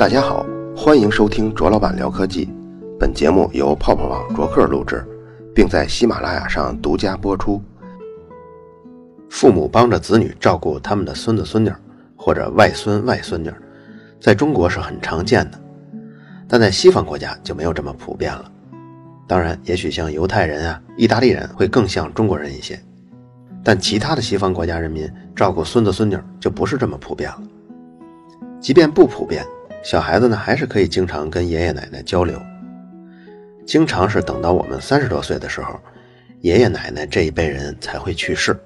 大家好，欢迎收听卓老板聊科技。本节目由泡泡网卓克录制，并在喜马拉雅上独家播出。父母帮着子女照顾他们的孙子孙女或者外孙外孙女，在中国是很常见的，但在西方国家就没有这么普遍了。当然，也许像犹太人啊、意大利人会更像中国人一些，但其他的西方国家人民照顾孙子孙女就不是这么普遍了。即便不普遍，小孩子呢还是可以经常跟爷爷奶奶交流。经常是等到我们三十多岁的时候，爷爷奶奶这一辈人才会去世。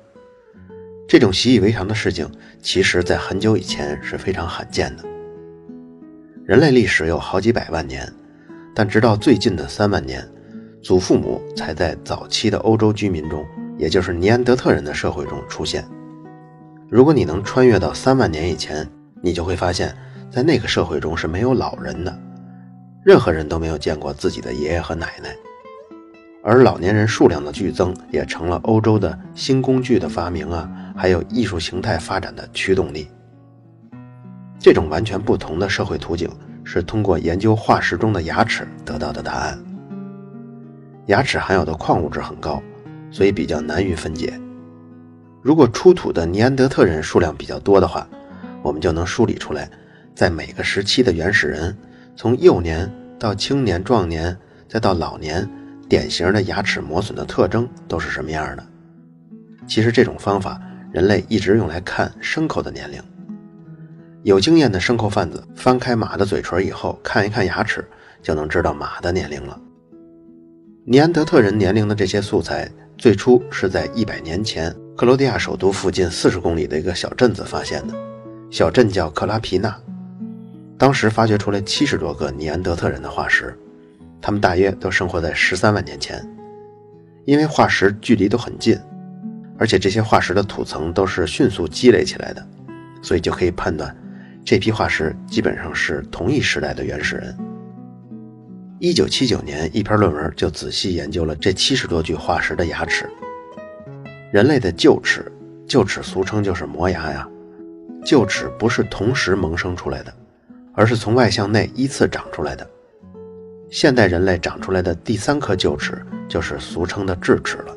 这种习以为常的事情，其实在很久以前是非常罕见的。人类历史有好几百万年，但直到最近的三万年，祖父母才在早期的欧洲居民中，也就是尼安德特人的社会中出现。如果你能穿越到三万年以前，你就会发现，在那个社会中是没有老人的。任何人都没有见过自己的爷爷和奶奶，而老年人数量的剧增也成了欧洲的新工具的发明啊，还有艺术形态发展的驱动力。这种完全不同的社会图景是通过研究化石中的牙齿得到的答案。牙齿含有的矿物质很高，所以比较难于分解。如果出土的尼安德特人数量比较多的话，我们就能梳理出来，在每个时期的原始人。从幼年到青年、壮年，再到老年，典型的牙齿磨损的特征都是什么样的？其实这种方法，人类一直用来看牲口的年龄。有经验的牲口贩子翻开马的嘴唇以后，看一看牙齿，就能知道马的年龄了。尼安德特人年龄的这些素材，最初是在一百年前克罗地亚首都附近四十公里的一个小镇子发现的，小镇叫克拉皮纳。当时发掘出来七十多个尼安德特人的化石，他们大约都生活在十三万年前。因为化石距离都很近，而且这些化石的土层都是迅速积累起来的，所以就可以判断，这批化石基本上是同一时代的原始人。一九七九年，一篇论文就仔细研究了这七十多具化石的牙齿。人类的臼齿，臼齿俗称就是磨牙呀，臼齿不是同时萌生出来的。而是从外向内依次长出来的。现代人类长出来的第三颗臼齿就是俗称的智齿了。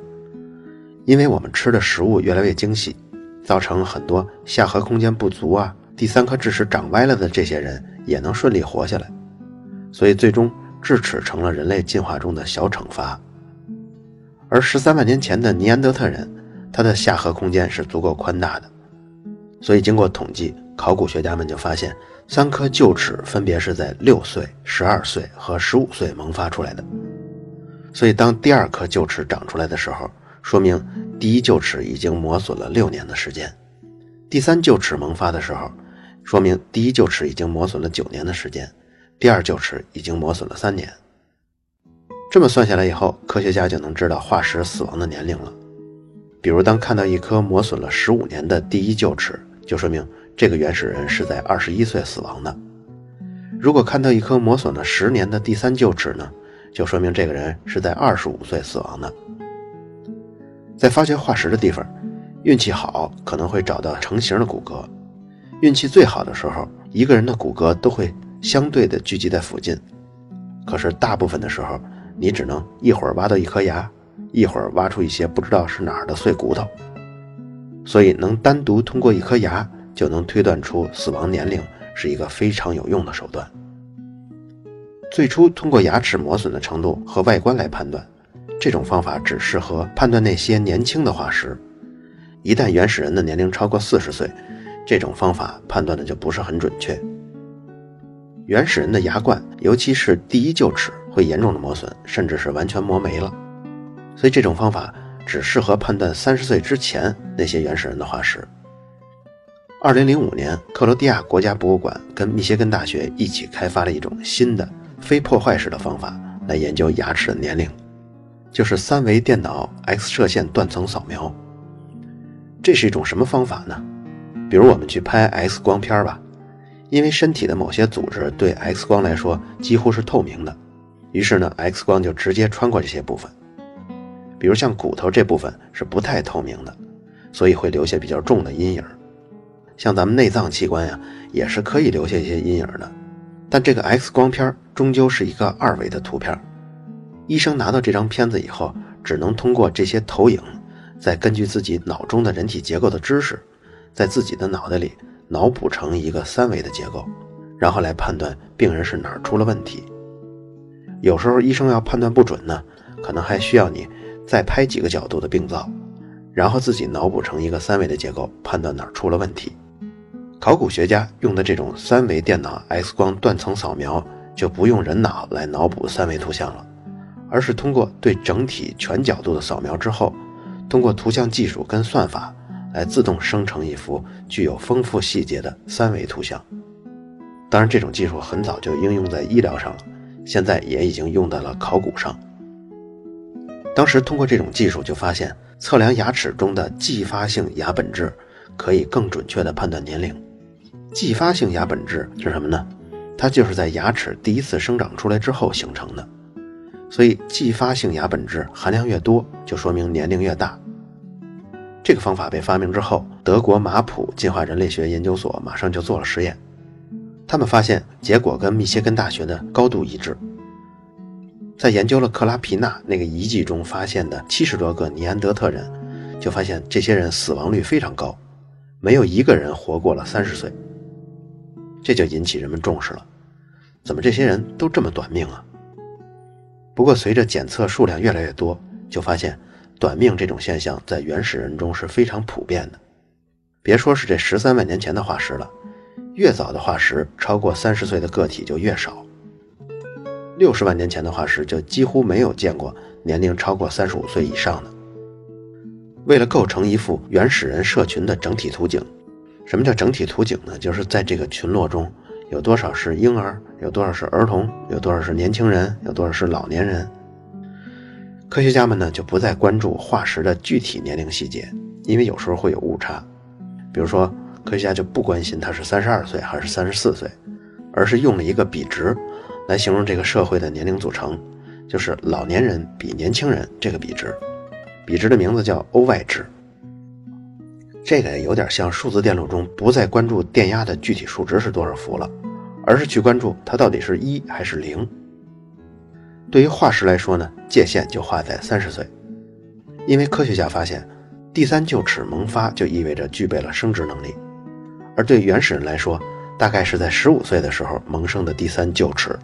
因为我们吃的食物越来越精细，造成很多下颌空间不足啊，第三颗智齿长歪了的这些人也能顺利活下来。所以最终智齿成了人类进化中的小惩罚。而十三万年前的尼安德特人，他的下颌空间是足够宽大的，所以经过统计。考古学家们就发现，三颗臼齿分别是在六岁、十二岁和十五岁萌发出来的。所以，当第二颗臼齿长出来的时候，说明第一臼齿已经磨损了六年的时间；第三臼齿萌发的时候，说明第一臼齿已经磨损了九年的时间，第二臼齿已经磨损了三年。这么算下来以后，科学家就能知道化石死亡的年龄了。比如，当看到一颗磨损了十五年的第一臼齿，就说明。这个原始人是在二十一岁死亡的。如果看到一颗磨损了十年的第三臼齿呢，就说明这个人是在二十五岁死亡的。在发掘化石的地方，运气好可能会找到成型的骨骼；运气最好的时候，一个人的骨骼都会相对的聚集在附近。可是大部分的时候，你只能一会儿挖到一颗牙，一会儿挖出一些不知道是哪儿的碎骨头。所以，能单独通过一颗牙。就能推断出死亡年龄是一个非常有用的手段。最初通过牙齿磨损的程度和外观来判断，这种方法只适合判断那些年轻的化石。一旦原始人的年龄超过四十岁，这种方法判断的就不是很准确。原始人的牙冠，尤其是第一臼齿，会严重的磨损，甚至是完全磨没了。所以这种方法只适合判断三十岁之前那些原始人的化石。二零零五年，克罗地亚国家博物馆跟密歇根大学一起开发了一种新的非破坏式的方法来研究牙齿的年龄，就是三维电脑 X 射线断层扫描。这是一种什么方法呢？比如我们去拍 X 光片吧，因为身体的某些组织对 X 光来说几乎是透明的，于是呢，X 光就直接穿过这些部分。比如像骨头这部分是不太透明的，所以会留下比较重的阴影。像咱们内脏器官呀，也是可以留下一些阴影的，但这个 X 光片终究是一个二维的图片，医生拿到这张片子以后，只能通过这些投影，再根据自己脑中的人体结构的知识，在自己的脑袋里脑补成一个三维的结构，然后来判断病人是哪儿出了问题。有时候医生要判断不准呢，可能还需要你再拍几个角度的病灶，然后自己脑补成一个三维的结构，判断哪儿出了问题。考古学家用的这种三维电脑 X 光断层扫描，就不用人脑来脑补三维图像了，而是通过对整体全角度的扫描之后，通过图像技术跟算法来自动生成一幅具有丰富细节的三维图像。当然，这种技术很早就应用在医疗上了，现在也已经用到了考古上。当时通过这种技术就发现，测量牙齿中的继发性牙本质，可以更准确地判断年龄。继发性牙本质是什么呢？它就是在牙齿第一次生长出来之后形成的，所以继发性牙本质含量越多，就说明年龄越大。这个方法被发明之后，德国马普进化人类学研究所马上就做了实验，他们发现结果跟密歇根大学的高度一致。在研究了克拉皮纳那个遗迹中发现的七十多个尼安德特人，就发现这些人死亡率非常高，没有一个人活过了三十岁。这就引起人们重视了，怎么这些人都这么短命啊？不过随着检测数量越来越多，就发现短命这种现象在原始人中是非常普遍的。别说是这十三万年前的化石了，越早的化石超过三十岁的个体就越少。六十万年前的化石就几乎没有见过年龄超过三十五岁以上的。为了构成一幅原始人社群的整体图景。什么叫整体图景呢？就是在这个群落中，有多少是婴儿，有多少是儿童，有多少是年轻人，有多少是老年人。科学家们呢就不再关注化石的具体年龄细节，因为有时候会有误差。比如说，科学家就不关心他是三十二岁还是三十四岁，而是用了一个比值来形容这个社会的年龄组成，就是老年人比年轻人这个比值。比值的名字叫欧 y 值。这个有点像数字电路中不再关注电压的具体数值是多少伏了，而是去关注它到底是一还是零。对于化石来说呢，界限就画在三十岁，因为科学家发现，第三臼齿萌发就意味着具备了生殖能力，而对原始人来说，大概是在十五岁的时候萌生的第三臼齿。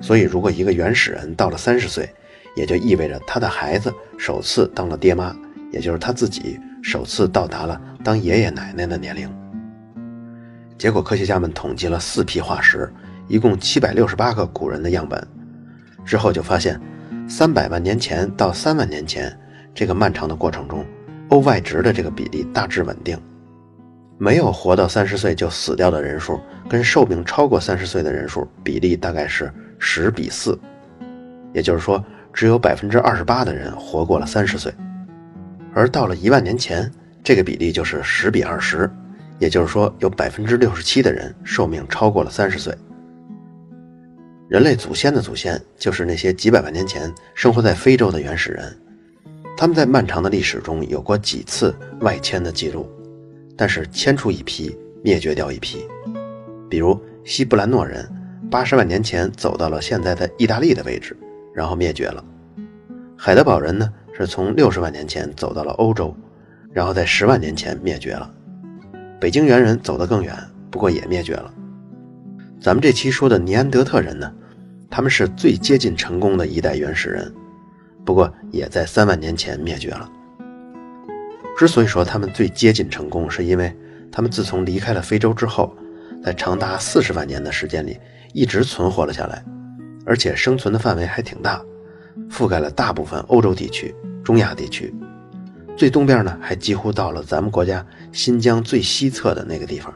所以，如果一个原始人到了三十岁，也就意味着他的孩子首次当了爹妈，也就是他自己。首次到达了当爷爷奶奶的年龄。结果，科学家们统计了四批化石，一共七百六十八个古人的样本，之后就发现，三百万年前到三万年前这个漫长的过程中，O Y 值的这个比例大致稳定，没有活到三十岁就死掉的人数，跟寿命超过三十岁的人数比例大概是十比四，也就是说，只有百分之二十八的人活过了三十岁。而到了一万年前，这个比例就是十比二十，也就是说，有百分之六十七的人寿命超过了三十岁。人类祖先的祖先就是那些几百万年前生活在非洲的原始人，他们在漫长的历史中有过几次外迁的记录，但是迁出一批，灭绝掉一批。比如西布兰诺人，八十万年前走到了现在的意大利的位置，然后灭绝了。海德堡人呢？是从六十万年前走到了欧洲，然后在十万年前灭绝了。北京猿人走得更远，不过也灭绝了。咱们这期说的尼安德特人呢，他们是最接近成功的一代原始人，不过也在三万年前灭绝了。之所以说他们最接近成功，是因为他们自从离开了非洲之后，在长达四十万年的时间里一直存活了下来，而且生存的范围还挺大。覆盖了大部分欧洲地区、中亚地区，最东边呢还几乎到了咱们国家新疆最西侧的那个地方，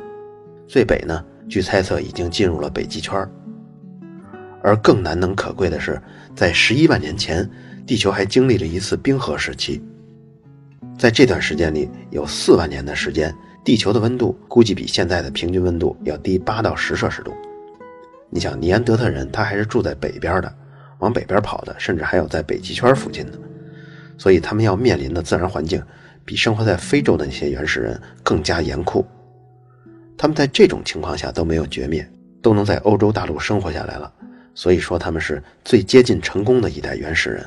最北呢，据猜测已经进入了北极圈。而更难能可贵的是，在十一万年前，地球还经历了一次冰河时期，在这段时间里，有四万年的时间，地球的温度估计比现在的平均温度要低八到十摄氏度。你想，尼安德特人他还是住在北边的。往北边跑的，甚至还有在北极圈附近的，所以他们要面临的自然环境比生活在非洲的那些原始人更加严酷。他们在这种情况下都没有绝灭，都能在欧洲大陆生活下来了，所以说他们是最接近成功的一代原始人。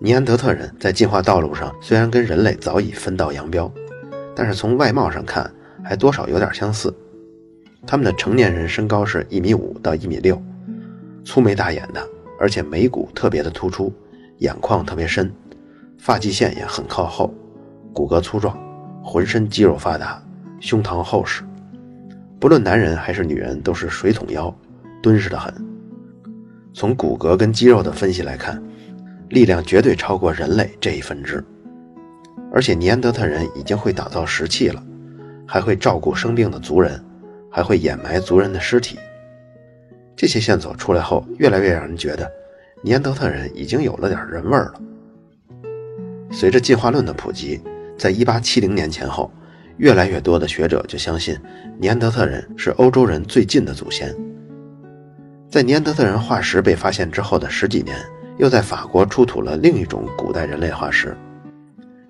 尼安德特人在进化道路上虽然跟人类早已分道扬镳，但是从外貌上看还多少有点相似。他们的成年人身高是一米五到一米六，粗眉大眼的，而且眉骨特别的突出，眼眶特别深，发际线也很靠后，骨骼粗壮，浑身肌肉发达，胸膛厚实。不论男人还是女人，都是水桶腰，敦实的很。从骨骼跟肌肉的分析来看，力量绝对超过人类这一分支。而且尼安德特人已经会打造石器了，还会照顾生病的族人。还会掩埋族人的尸体。这些线索出来后，越来越让人觉得，尼安德特人已经有了点人味儿了。随着进化论的普及，在1870年前后，越来越多的学者就相信，尼安德特人是欧洲人最近的祖先。在尼安德特人化石被发现之后的十几年，又在法国出土了另一种古代人类化石。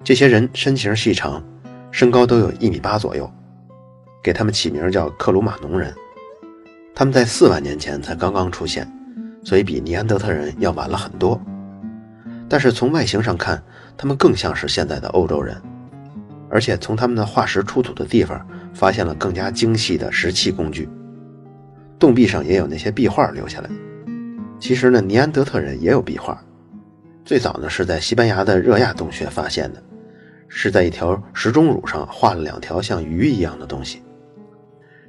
这些人身形细长，身高都有一米八左右。给他们起名叫克鲁马农人，他们在四万年前才刚刚出现，所以比尼安德特人要晚了很多。但是从外形上看，他们更像是现在的欧洲人，而且从他们的化石出土的地方发现了更加精细的石器工具，洞壁上也有那些壁画留下来。其实呢，尼安德特人也有壁画，最早呢是在西班牙的热亚洞穴发现的，是在一条石钟乳上画了两条像鱼一样的东西。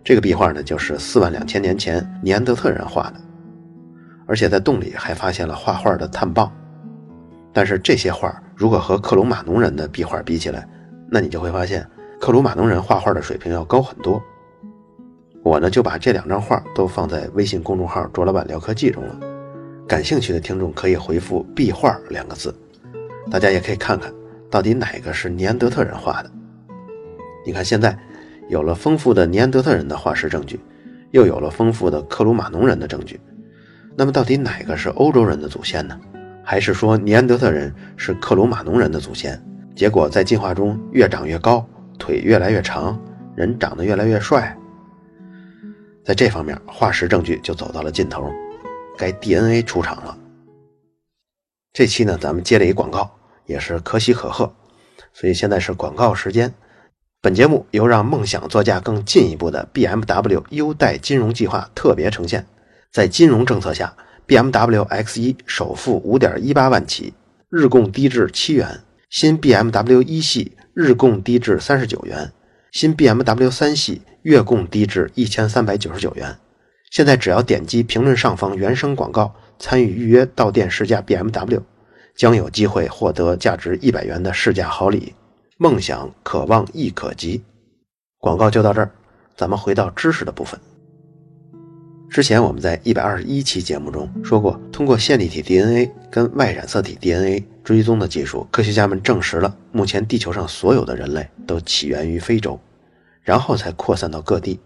这个壁画呢，就是四万两千年前尼安德特人画的，而且在洞里还发现了画画的碳棒。但是这些画如果和克鲁马农人的壁画比起来，那你就会发现克鲁马农人画画的水平要高很多。我呢就把这两张画都放在微信公众号“卓老板聊科技”中了，感兴趣的听众可以回复“壁画”两个字，大家也可以看看到底哪个是尼安德特人画的。你看现在。有了丰富的尼安德特人的化石证据，又有了丰富的克鲁马农人的证据，那么到底哪个是欧洲人的祖先呢？还是说尼安德特人是克鲁马农人的祖先？结果在进化中越长越高，腿越来越长，人长得越来越帅。在这方面，化石证据就走到了尽头，该 DNA 出场了。这期呢，咱们接了一广告，也是可喜可贺，所以现在是广告时间。本节目由让梦想座驾更进一步的 BMW 优待金融计划特别呈现。在金融政策下，BMW X1 首付五点一八万起，日供低至七元；新 BMW 一系日供低至三十九元；新 BMW 三系月供低至一千三百九十九元。现在只要点击评论上方原声广告，参与预约到店试驾 BMW，将有机会获得价值一百元的试驾好礼。梦想渴望亦可及，广告就到这儿，咱们回到知识的部分。之前我们在一百二十一期节目中说过，通过线粒体 DNA 跟 Y 染色体 DNA 追踪的技术，科学家们证实了目前地球上所有的人类都起源于非洲，然后才扩散到各地，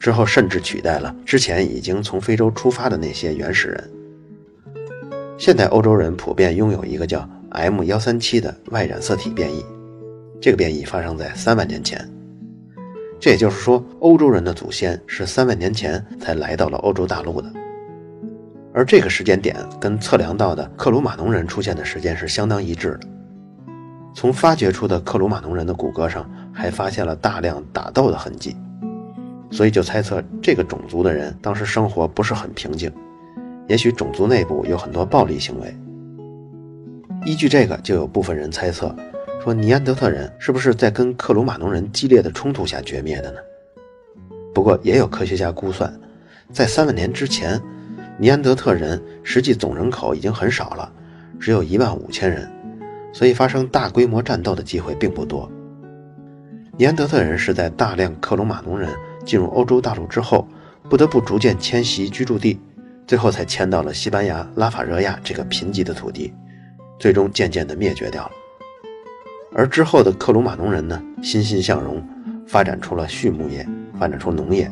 之后甚至取代了之前已经从非洲出发的那些原始人。现代欧洲人普遍拥有一个叫 M 幺三七的 Y 染色体变异。这个变异发生在三万年前，这也就是说，欧洲人的祖先是三万年前才来到了欧洲大陆的。而这个时间点跟测量到的克鲁马农人出现的时间是相当一致的。从发掘出的克鲁马农人的骨骼上，还发现了大量打斗的痕迹，所以就猜测这个种族的人当时生活不是很平静，也许种族内部有很多暴力行为。依据这个，就有部分人猜测。说尼安德特人是不是在跟克鲁马农人激烈的冲突下绝灭的呢？不过也有科学家估算，在三万年之前，尼安德特人实际总人口已经很少了，只有一万五千人，所以发生大规模战斗的机会并不多。尼安德特人是在大量克鲁马农人进入欧洲大陆之后，不得不逐渐迁徙居住地，最后才迁到了西班牙拉法热亚这个贫瘠的土地，最终渐渐地灭绝掉了。而之后的克鲁马农人呢，欣欣向荣，发展出了畜牧业，发展出农业，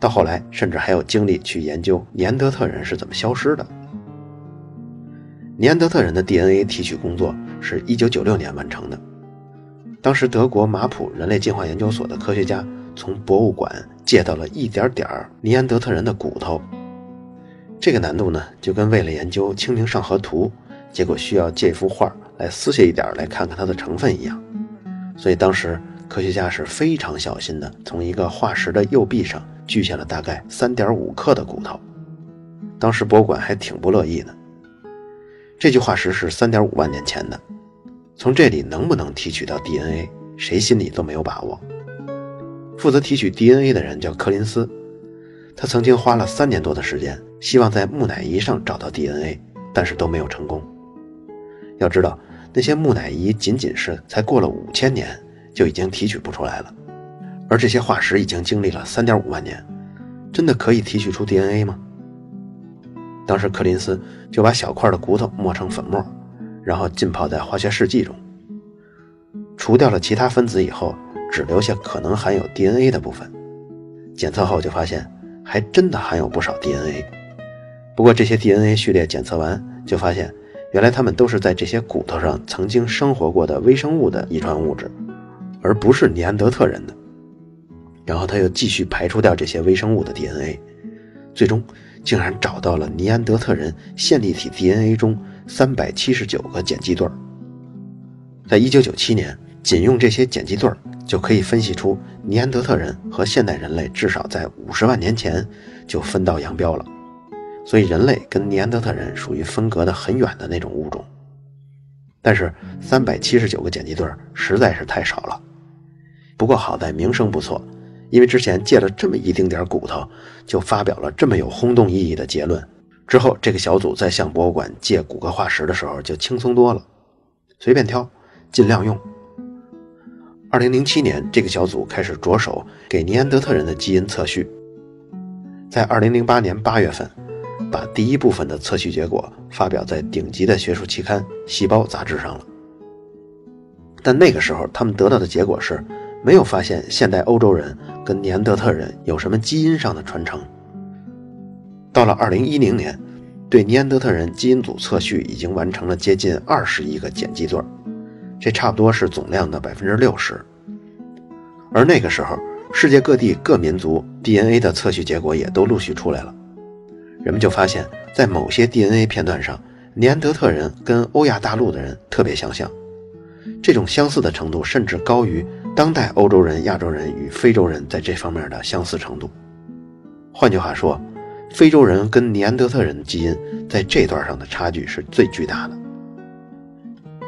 到后来甚至还有精力去研究尼安德特人是怎么消失的。尼安德特人的 DNA 提取工作是一九九六年完成的，当时德国马普人类进化研究所的科学家从博物馆借到了一点点尼安德特人的骨头。这个难度呢，就跟为了研究《清明上河图》，结果需要借一幅画来撕下一点来看看它的成分一样。所以当时科学家是非常小心的，从一个化石的右臂上锯下了大概三点五克的骨头。当时博物馆还挺不乐意的。这具化石是三点五万年前的，从这里能不能提取到 DNA，谁心里都没有把握。负责提取 DNA 的人叫柯林斯，他曾经花了三年多的时间，希望在木乃伊上找到 DNA，但是都没有成功。要知道，那些木乃伊仅仅是才过了五千年就已经提取不出来了，而这些化石已经经历了三点五万年，真的可以提取出 DNA 吗？当时柯林斯就把小块的骨头磨成粉末，然后浸泡在化学试剂中，除掉了其他分子以后，只留下可能含有 DNA 的部分。检测后就发现，还真的含有不少 DNA。不过这些 DNA 序列检测完，就发现原来它们都是在这些骨头上曾经生活过的微生物的遗传物质，而不是尼安德特人的。然后他又继续排除掉这些微生物的 DNA，最终。竟然找到了尼安德特人线粒体 DNA 中三百七十九个碱基对儿。在一九九七年，仅用这些碱基对儿就可以分析出尼安德特人和现代人类至少在五十万年前就分道扬镳了。所以，人类跟尼安德特人属于分隔的很远的那种物种。但是，三百七十九个碱基对儿实在是太少了。不过好在名声不错。因为之前借了这么一丁点骨头，就发表了这么有轰动意义的结论，之后这个小组在向博物馆借骨骼化石的时候就轻松多了，随便挑，尽量用。二零零七年，这个小组开始着手给尼安德特人的基因测序，在二零零八年八月份，把第一部分的测序结果发表在顶级的学术期刊《细胞》杂志上了。但那个时候，他们得到的结果是。没有发现现代欧洲人跟尼安德特人有什么基因上的传承。到了二零一零年，对尼安德特人基因组测序已经完成了接近二十亿个碱基对，这差不多是总量的百分之六十。而那个时候，世界各地各民族 DNA 的测序结果也都陆续出来了，人们就发现，在某些 DNA 片段上，尼安德特人跟欧亚大陆的人特别相像，这种相似的程度甚至高于。当代欧洲人、亚洲人与非洲人在这方面的相似程度，换句话说，非洲人跟尼安德特人基因在这段上的差距是最巨大的。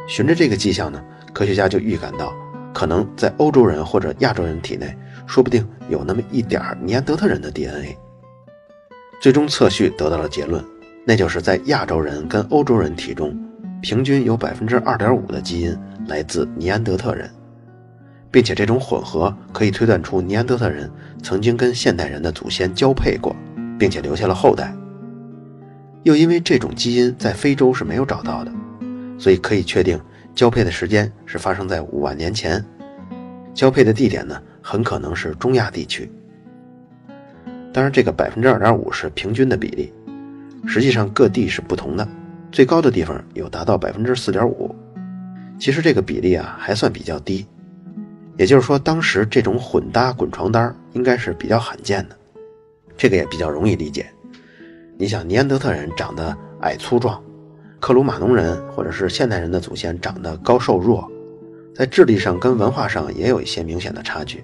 循着这个迹象呢，科学家就预感到，可能在欧洲人或者亚洲人体内，说不定有那么一点尼安德特人的 DNA。最终测序得到了结论，那就是在亚洲人跟欧洲人体中，平均有百分之二点五的基因来自尼安德特人。并且这种混合可以推断出尼安德特人曾经跟现代人的祖先交配过，并且留下了后代。又因为这种基因在非洲是没有找到的，所以可以确定交配的时间是发生在五万年前。交配的地点呢，很可能是中亚地区。当然，这个百分之二点五是平均的比例，实际上各地是不同的，最高的地方有达到百分之四点五。其实这个比例啊，还算比较低。也就是说，当时这种混搭滚床单应该是比较罕见的，这个也比较容易理解。你想，尼安德特人长得矮粗壮，克鲁马农人或者是现代人的祖先长得高瘦弱，在智力上跟文化上也有一些明显的差距。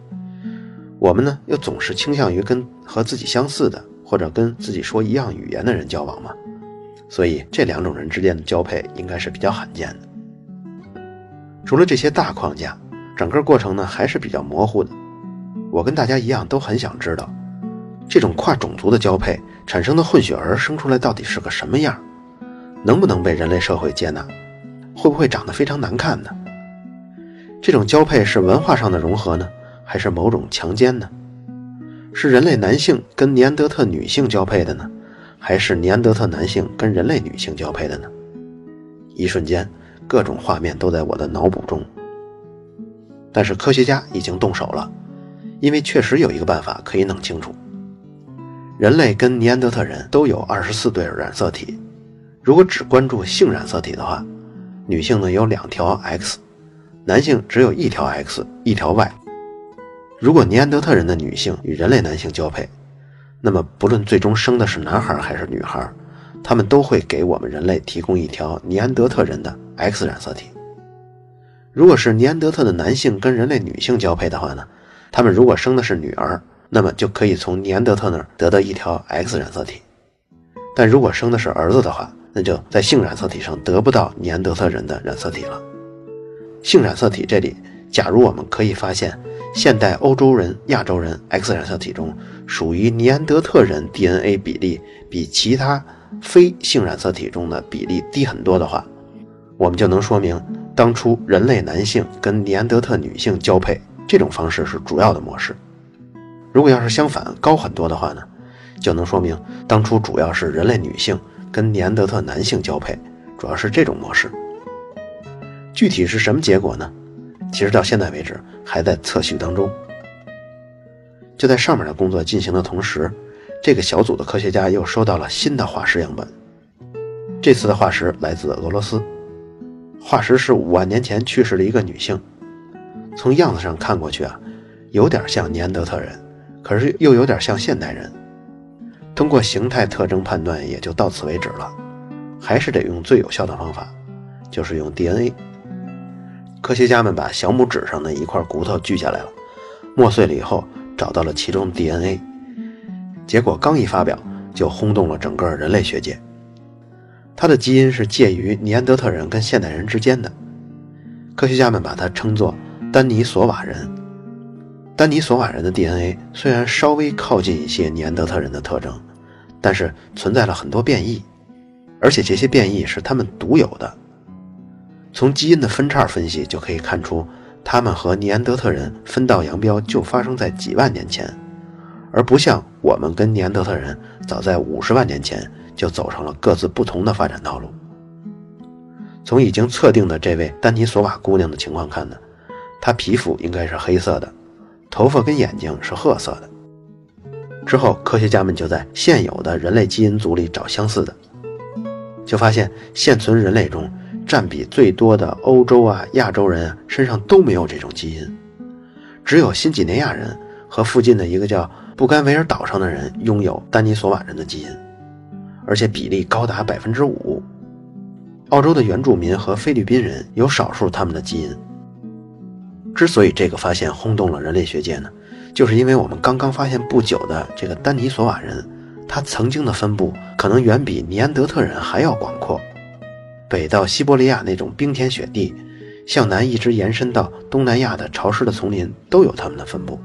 我们呢，又总是倾向于跟和自己相似的或者跟自己说一样语言的人交往嘛，所以这两种人之间的交配应该是比较罕见的。除了这些大框架。整个过程呢还是比较模糊的，我跟大家一样都很想知道，这种跨种族的交配产生的混血儿生出来到底是个什么样，能不能被人类社会接纳，会不会长得非常难看呢？这种交配是文化上的融合呢，还是某种强奸呢？是人类男性跟尼安德特女性交配的呢，还是尼安德特男性跟人类女性交配的呢？一瞬间，各种画面都在我的脑补中。但是科学家已经动手了，因为确实有一个办法可以弄清楚。人类跟尼安德特人都有二十四对染色体，如果只关注性染色体的话，女性呢有两条 X，男性只有一条 X 一条 Y。如果尼安德特人的女性与人类男性交配，那么不论最终生的是男孩还是女孩，他们都会给我们人类提供一条尼安德特人的 X 染色体。如果是尼安德特的男性跟人类女性交配的话呢，他们如果生的是女儿，那么就可以从尼安德特那儿得到一条 X 染色体；但如果生的是儿子的话，那就在性染色体上得不到尼安德特人的染色体了。性染色体这里，假如我们可以发现现代欧洲人、亚洲人 X 染色体中属于尼安德特人 DNA 比例比其他非性染色体中的比例低很多的话，我们就能说明。当初人类男性跟尼安德特女性交配这种方式是主要的模式。如果要是相反高很多的话呢，就能说明当初主要是人类女性跟尼安德特男性交配，主要是这种模式。具体是什么结果呢？其实到现在为止还在测序当中。就在上面的工作进行的同时，这个小组的科学家又收到了新的化石样本。这次的化石来自俄罗斯。化石是五万年前去世的一个女性，从样子上看过去啊，有点像尼安德特人，可是又有点像现代人。通过形态特征判断也就到此为止了，还是得用最有效的方法，就是用 DNA。科学家们把小拇指上的一块骨头锯下来了，磨碎了以后找到了其中 DNA，结果刚一发表就轰动了整个人类学界。它的基因是介于尼安德特人跟现代人之间的，科学家们把它称作丹尼索瓦人。丹尼索瓦人的 DNA 虽然稍微靠近一些尼安德特人的特征，但是存在了很多变异，而且这些变异是他们独有的。从基因的分叉分析就可以看出，他们和尼安德特人分道扬镳就发生在几万年前，而不像我们跟尼安德特人早在五十万年前。就走上了各自不同的发展道路。从已经测定的这位丹尼索瓦姑娘的情况看呢，她皮肤应该是黑色的，头发跟眼睛是褐色的。之后，科学家们就在现有的人类基因组里找相似的，就发现现存人类中占比最多的欧洲啊、亚洲人身上都没有这种基因，只有新几内亚人和附近的一个叫布干维尔岛上的人拥有丹尼索瓦人的基因。而且比例高达百分之五。澳洲的原住民和菲律宾人有少数他们的基因。之所以这个发现轰动了人类学界呢，就是因为我们刚刚发现不久的这个丹尼索瓦人，他曾经的分布可能远比尼安德特人还要广阔，北到西伯利亚那种冰天雪地，向南一直延伸到东南亚的潮湿的丛林都有他们的分布。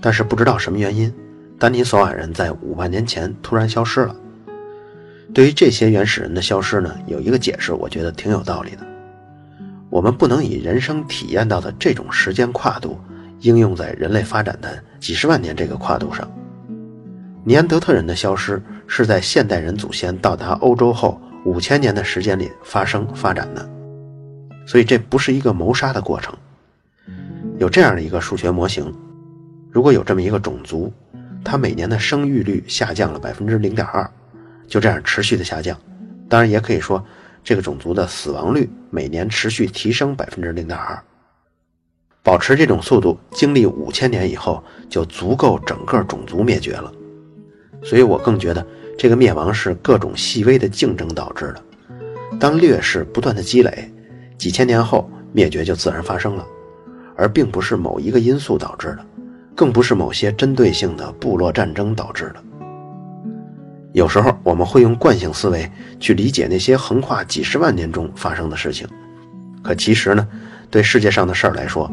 但是不知道什么原因，丹尼索瓦人在五万年前突然消失了。对于这些原始人的消失呢，有一个解释，我觉得挺有道理的。我们不能以人生体验到的这种时间跨度应用在人类发展的几十万年这个跨度上。尼安德特人的消失是在现代人祖先到达欧洲后五千年的时间里发生发展的，所以这不是一个谋杀的过程。有这样的一个数学模型：如果有这么一个种族，它每年的生育率下降了百分之零点二。就这样持续的下降，当然也可以说，这个种族的死亡率每年持续提升百分之零点二，保持这种速度，经历五千年以后，就足够整个种族灭绝了。所以我更觉得，这个灭亡是各种细微的竞争导致的。当劣势不断的积累，几千年后灭绝就自然发生了，而并不是某一个因素导致的，更不是某些针对性的部落战争导致的。有时候我们会用惯性思维去理解那些横跨几十万年中发生的事情，可其实呢，对世界上的事儿来说，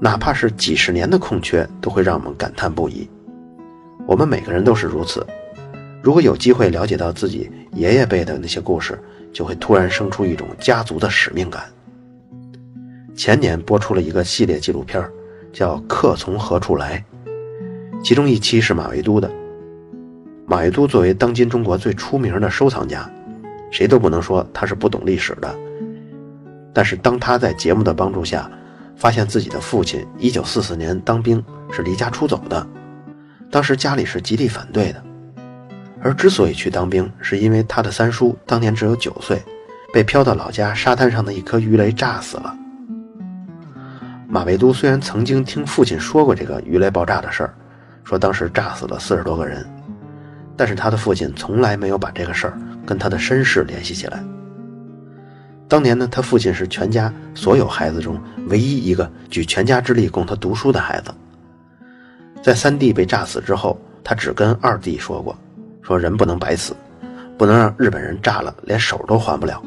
哪怕是几十年的空缺，都会让我们感叹不已。我们每个人都是如此。如果有机会了解到自己爷爷辈的那些故事，就会突然生出一种家族的使命感。前年播出了一个系列纪录片，叫《客从何处来》，其中一期是马未都的。马未都作为当今中国最出名的收藏家，谁都不能说他是不懂历史的。但是当他在节目的帮助下，发现自己的父亲1944年当兵是离家出走的，当时家里是极力反对的。而之所以去当兵，是因为他的三叔当年只有九岁，被飘到老家沙滩上的一颗鱼雷炸死了。马未都虽然曾经听父亲说过这个鱼雷爆炸的事儿，说当时炸死了四十多个人，但是他的父亲从来没有把这个事儿跟他的身世联系起来。当年呢，他父亲是全家所有孩子中唯一一个举全家之力供他读书的孩子。在三弟被炸死之后，他只跟二弟说过：“说人不能白死，不能让日本人炸了连手都还不了。”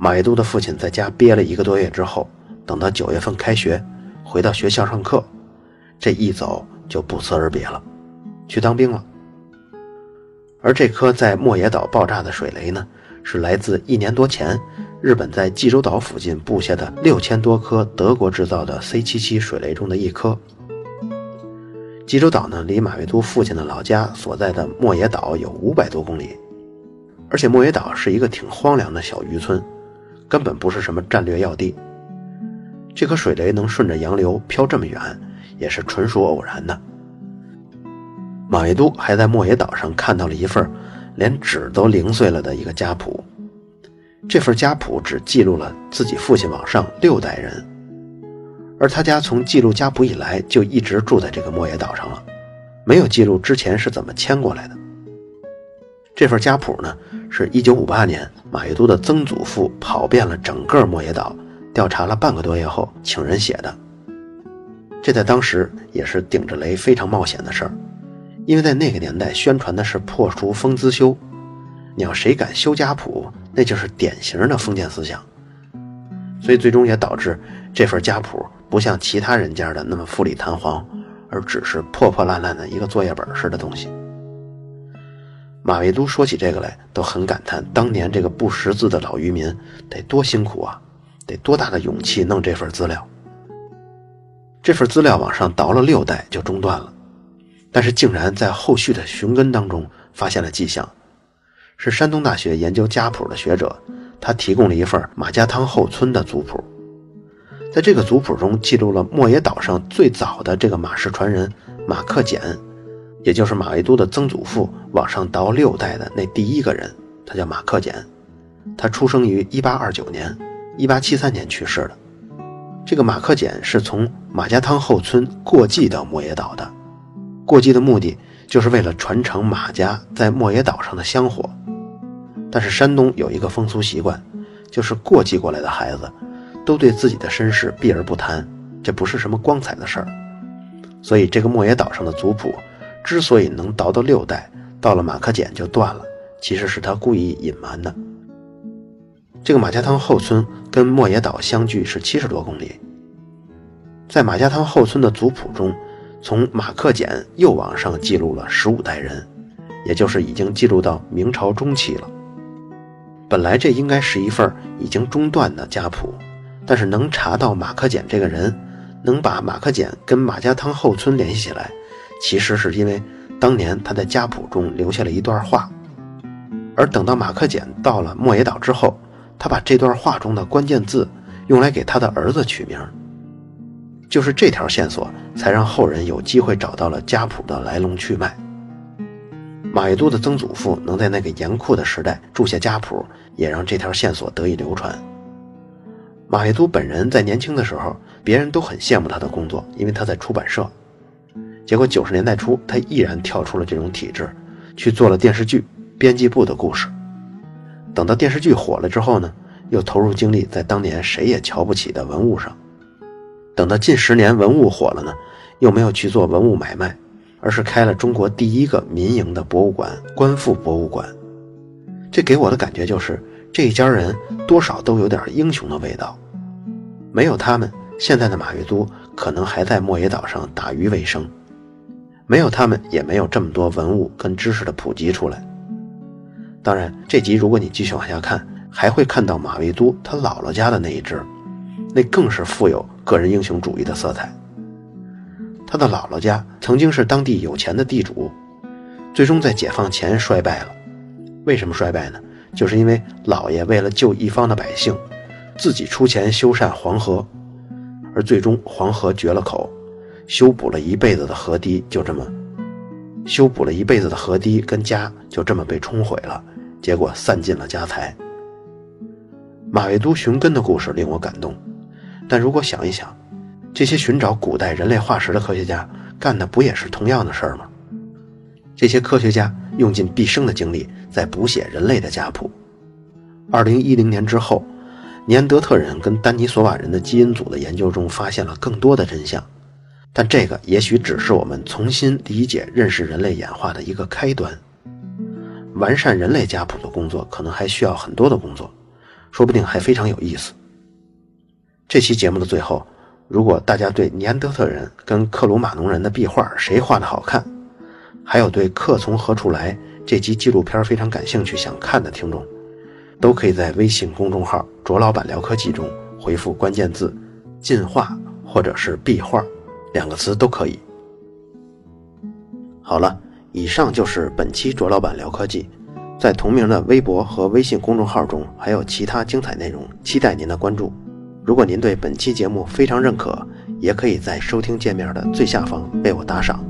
马未都的父亲在家憋了一个多月之后，等到九月份开学，回到学校上课，这一走就不辞而别了，去当兵了。而这颗在莫野岛爆炸的水雷呢？是来自一年多前日本在济州岛附近布下的六千多颗德国制造的 C77 水雷中的一颗。济州岛呢，离马未都父亲的老家所在的莫野岛有五百多公里，而且莫野岛是一个挺荒凉的小渔村，根本不是什么战略要地。这颗水雷能顺着洋流飘这么远，也是纯属偶然的。马未都还在莫野岛上看到了一份。连纸都零碎了的一个家谱，这份家谱只记录了自己父亲往上六代人，而他家从记录家谱以来就一直住在这个莫野岛上了，没有记录之前是怎么迁过来的。这份家谱呢，是一九五八年马未都的曾祖父跑遍了整个莫野岛，调查了半个多月后请人写的。这在当时也是顶着雷非常冒险的事儿。因为在那个年代，宣传的是破除封资修，你要谁敢修家谱，那就是典型的封建思想。所以最终也导致这份家谱不像其他人家的那么富丽堂皇，而只是破破烂烂的一个作业本似的东西。马未都说起这个来，都很感叹当年这个不识字的老渔民得多辛苦啊，得多大的勇气弄这份资料。这份资料往上倒了六代就中断了。但是竟然在后续的寻根当中发现了迹象，是山东大学研究家谱的学者，他提供了一份马家汤后村的族谱，在这个族谱中记录了莫野岛上最早的这个马氏传人马克简，也就是马未都的曾祖父往上倒六代的那第一个人，他叫马克简，他出生于一八二九年，一八七三年去世的。这个马克简是从马家汤后村过继到莫野岛的。过继的目的就是为了传承马家在莫野岛上的香火，但是山东有一个风俗习惯，就是过继过来的孩子都对自己的身世避而不谈，这不是什么光彩的事儿。所以这个莫野岛上的族谱之所以能倒到六代，到了马克简就断了，其实是他故意隐瞒的。这个马家汤后村跟莫野岛相距是七十多公里，在马家汤后村的族谱中。从马克简又往上记录了十五代人，也就是已经记录到明朝中期了。本来这应该是一份已经中断的家谱，但是能查到马克简这个人，能把马克简跟马家汤后村联系起来，其实是因为当年他在家谱中留下了一段话。而等到马克简到了莫野岛之后，他把这段话中的关键字用来给他的儿子取名。就是这条线索，才让后人有机会找到了家谱的来龙去脉。马未都的曾祖父能在那个严酷的时代注下家谱，也让这条线索得以流传。马未都本人在年轻的时候，别人都很羡慕他的工作，因为他在出版社。结果九十年代初，他毅然跳出了这种体制，去做了电视剧编辑部的故事。等到电视剧火了之后呢，又投入精力在当年谁也瞧不起的文物上。等到近十年文物火了呢，又没有去做文物买卖，而是开了中国第一个民营的博物馆——观复博物馆。这给我的感觉就是，这一家人多少都有点英雄的味道。没有他们，现在的马未都可能还在莫野岛上打鱼为生；没有他们，也没有这么多文物跟知识的普及出来。当然，这集如果你继续往下看，还会看到马未都他姥姥家的那一只。那更是富有个人英雄主义的色彩。他的姥姥家曾经是当地有钱的地主，最终在解放前衰败了。为什么衰败呢？就是因为老爷为了救一方的百姓，自己出钱修缮黄河，而最终黄河绝了口，修补了一辈子的河堤就这么，修补了一辈子的河堤跟家就这么被冲毁了，结果散尽了家财。马未都寻根的故事令我感动。但如果想一想，这些寻找古代人类化石的科学家干的不也是同样的事儿吗？这些科学家用尽毕生的精力在补写人类的家谱。二零一零年之后，尼安德特人跟丹尼索瓦人的基因组的研究中发现了更多的真相，但这个也许只是我们重新理解、认识人类演化的一个开端。完善人类家谱的工作可能还需要很多的工作，说不定还非常有意思。这期节目的最后，如果大家对尼安德特人跟克鲁马农人的壁画谁画的好看，还有对《客从何处来》这集纪录片非常感兴趣想看的听众，都可以在微信公众号“卓老板聊科技”中回复关键字“进化”或者是“壁画”两个词都可以。好了。以上就是本期卓老板聊科技，在同名的微博和微信公众号中还有其他精彩内容，期待您的关注。如果您对本期节目非常认可，也可以在收听界面的最下方为我打赏。